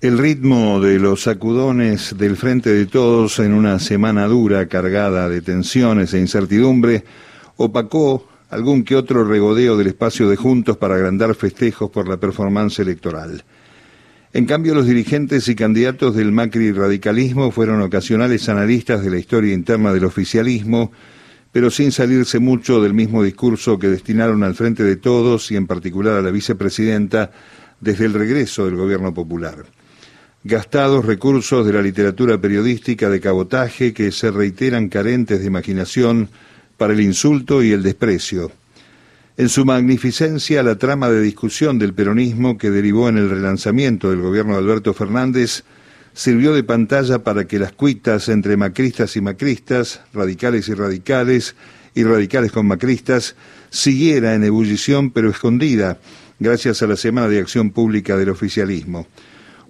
El ritmo de los sacudones del frente de todos en una semana dura cargada de tensiones e incertidumbre opacó algún que otro regodeo del espacio de Juntos para agrandar festejos por la performance electoral. En cambio, los dirigentes y candidatos del Macri radicalismo fueron ocasionales analistas de la historia interna del oficialismo, pero sin salirse mucho del mismo discurso que destinaron al frente de todos y en particular a la vicepresidenta desde el regreso del gobierno popular gastados recursos de la literatura periodística de cabotaje que se reiteran carentes de imaginación para el insulto y el desprecio. En su magnificencia, la trama de discusión del peronismo que derivó en el relanzamiento del gobierno de Alberto Fernández sirvió de pantalla para que las cuitas entre macristas y macristas, radicales y radicales, y radicales con macristas, siguiera en ebullición pero escondida, gracias a la Semana de Acción Pública del Oficialismo.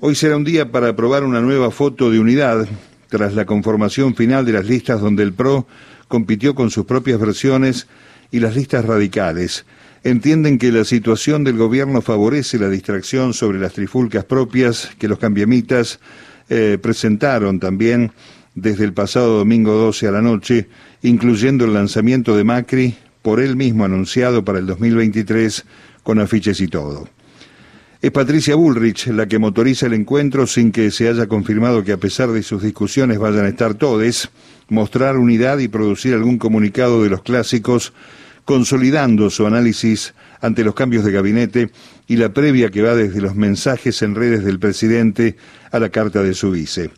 Hoy será un día para aprobar una nueva foto de unidad tras la conformación final de las listas donde el PRO compitió con sus propias versiones y las listas radicales. Entienden que la situación del gobierno favorece la distracción sobre las trifulcas propias que los cambiamitas eh, presentaron también desde el pasado domingo 12 a la noche, incluyendo el lanzamiento de Macri por él mismo anunciado para el 2023 con afiches y todo. Es Patricia Bullrich la que motoriza el encuentro sin que se haya confirmado que a pesar de sus discusiones vayan a estar todes, mostrar unidad y producir algún comunicado de los clásicos, consolidando su análisis ante los cambios de gabinete y la previa que va desde los mensajes en redes del presidente a la carta de su vice.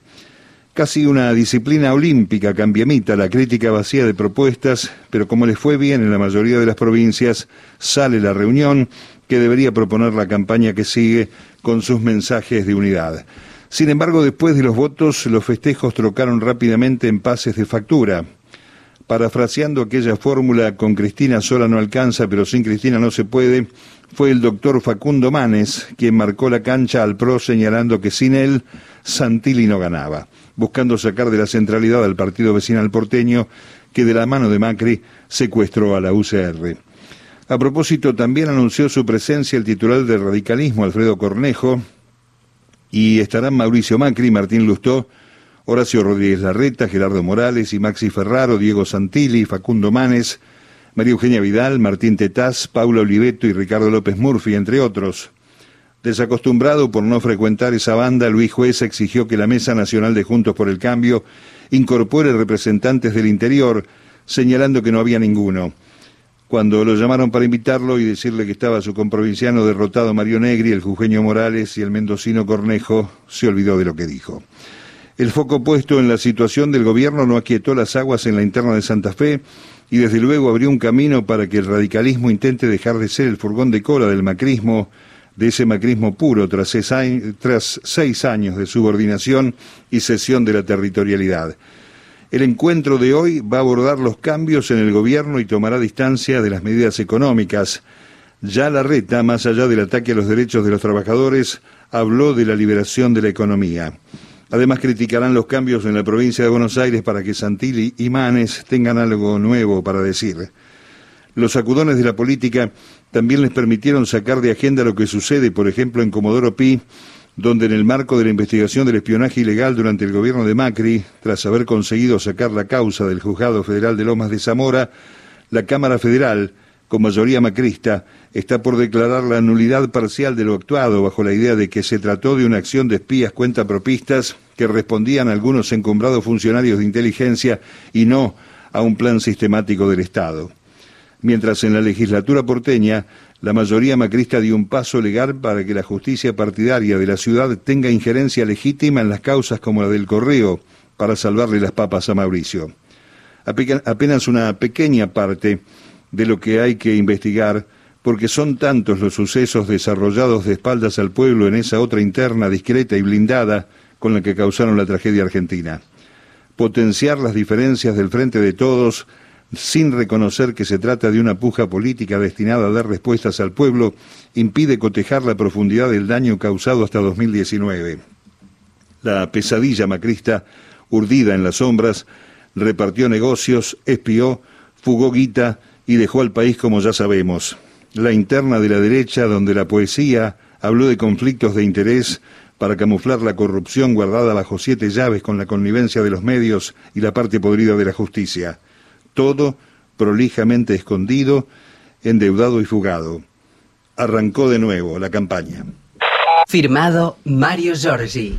Casi una disciplina olímpica cambiamita, la crítica vacía de propuestas, pero como les fue bien en la mayoría de las provincias, sale la reunión que debería proponer la campaña que sigue con sus mensajes de unidad. Sin embargo, después de los votos, los festejos trocaron rápidamente en pases de factura. Parafraseando aquella fórmula con Cristina sola no alcanza, pero sin Cristina no se puede, fue el doctor Facundo Manes quien marcó la cancha al PRO señalando que sin él Santilli no ganaba, buscando sacar de la centralidad al partido vecinal porteño que de la mano de Macri secuestró a la UCR. A propósito, también anunció su presencia el titular del radicalismo, Alfredo Cornejo, y estarán Mauricio Macri, Martín Lustó, Horacio Rodríguez Larreta, Gerardo Morales y Maxi Ferraro, Diego Santilli, Facundo Manes, María Eugenia Vidal, Martín Tetaz, Paula Oliveto y Ricardo López Murphy, entre otros. Desacostumbrado por no frecuentar esa banda, Luis Juez exigió que la Mesa Nacional de Juntos por el Cambio incorpore representantes del interior, señalando que no había ninguno. Cuando lo llamaron para invitarlo y decirle que estaba su comprovinciano derrotado Mario Negri, el jujeño Morales y el mendocino Cornejo, se olvidó de lo que dijo. El foco puesto en la situación del gobierno no aquietó las aguas en la interna de Santa Fe y desde luego abrió un camino para que el radicalismo intente dejar de ser el furgón de cola del macrismo, de ese macrismo puro tras seis años de subordinación y cesión de la territorialidad. El encuentro de hoy va a abordar los cambios en el gobierno y tomará distancia de las medidas económicas. Ya la reta, más allá del ataque a los derechos de los trabajadores, habló de la liberación de la economía. Además criticarán los cambios en la provincia de Buenos Aires para que Santilli y Manes tengan algo nuevo para decir. Los sacudones de la política también les permitieron sacar de agenda lo que sucede, por ejemplo, en Comodoro Pi, donde en el marco de la investigación del espionaje ilegal durante el gobierno de Macri, tras haber conseguido sacar la causa del Juzgado Federal de Lomas de Zamora, la Cámara Federal, con mayoría macrista, está por declarar la nulidad parcial de lo actuado bajo la idea de que se trató de una acción de espías cuentapropistas que respondían a algunos encumbrados funcionarios de inteligencia y no a un plan sistemático del Estado. Mientras en la legislatura porteña la mayoría macrista dio un paso legal para que la justicia partidaria de la ciudad tenga injerencia legítima en las causas como la del correo para salvarle las papas a Mauricio. Apenas una pequeña parte de lo que hay que investigar, porque son tantos los sucesos desarrollados de espaldas al pueblo en esa otra interna discreta y blindada con la que causaron la tragedia argentina. Potenciar las diferencias del frente de todos sin reconocer que se trata de una puja política destinada a dar respuestas al pueblo, impide cotejar la profundidad del daño causado hasta 2019. La pesadilla macrista, urdida en las sombras, repartió negocios, espió, fugó guita y dejó al país como ya sabemos. La interna de la derecha, donde la poesía habló de conflictos de interés, para camuflar la corrupción guardada bajo siete llaves con la connivencia de los medios y la parte podrida de la justicia. Todo prolijamente escondido, endeudado y fugado. Arrancó de nuevo la campaña. Firmado Mario Giorgi.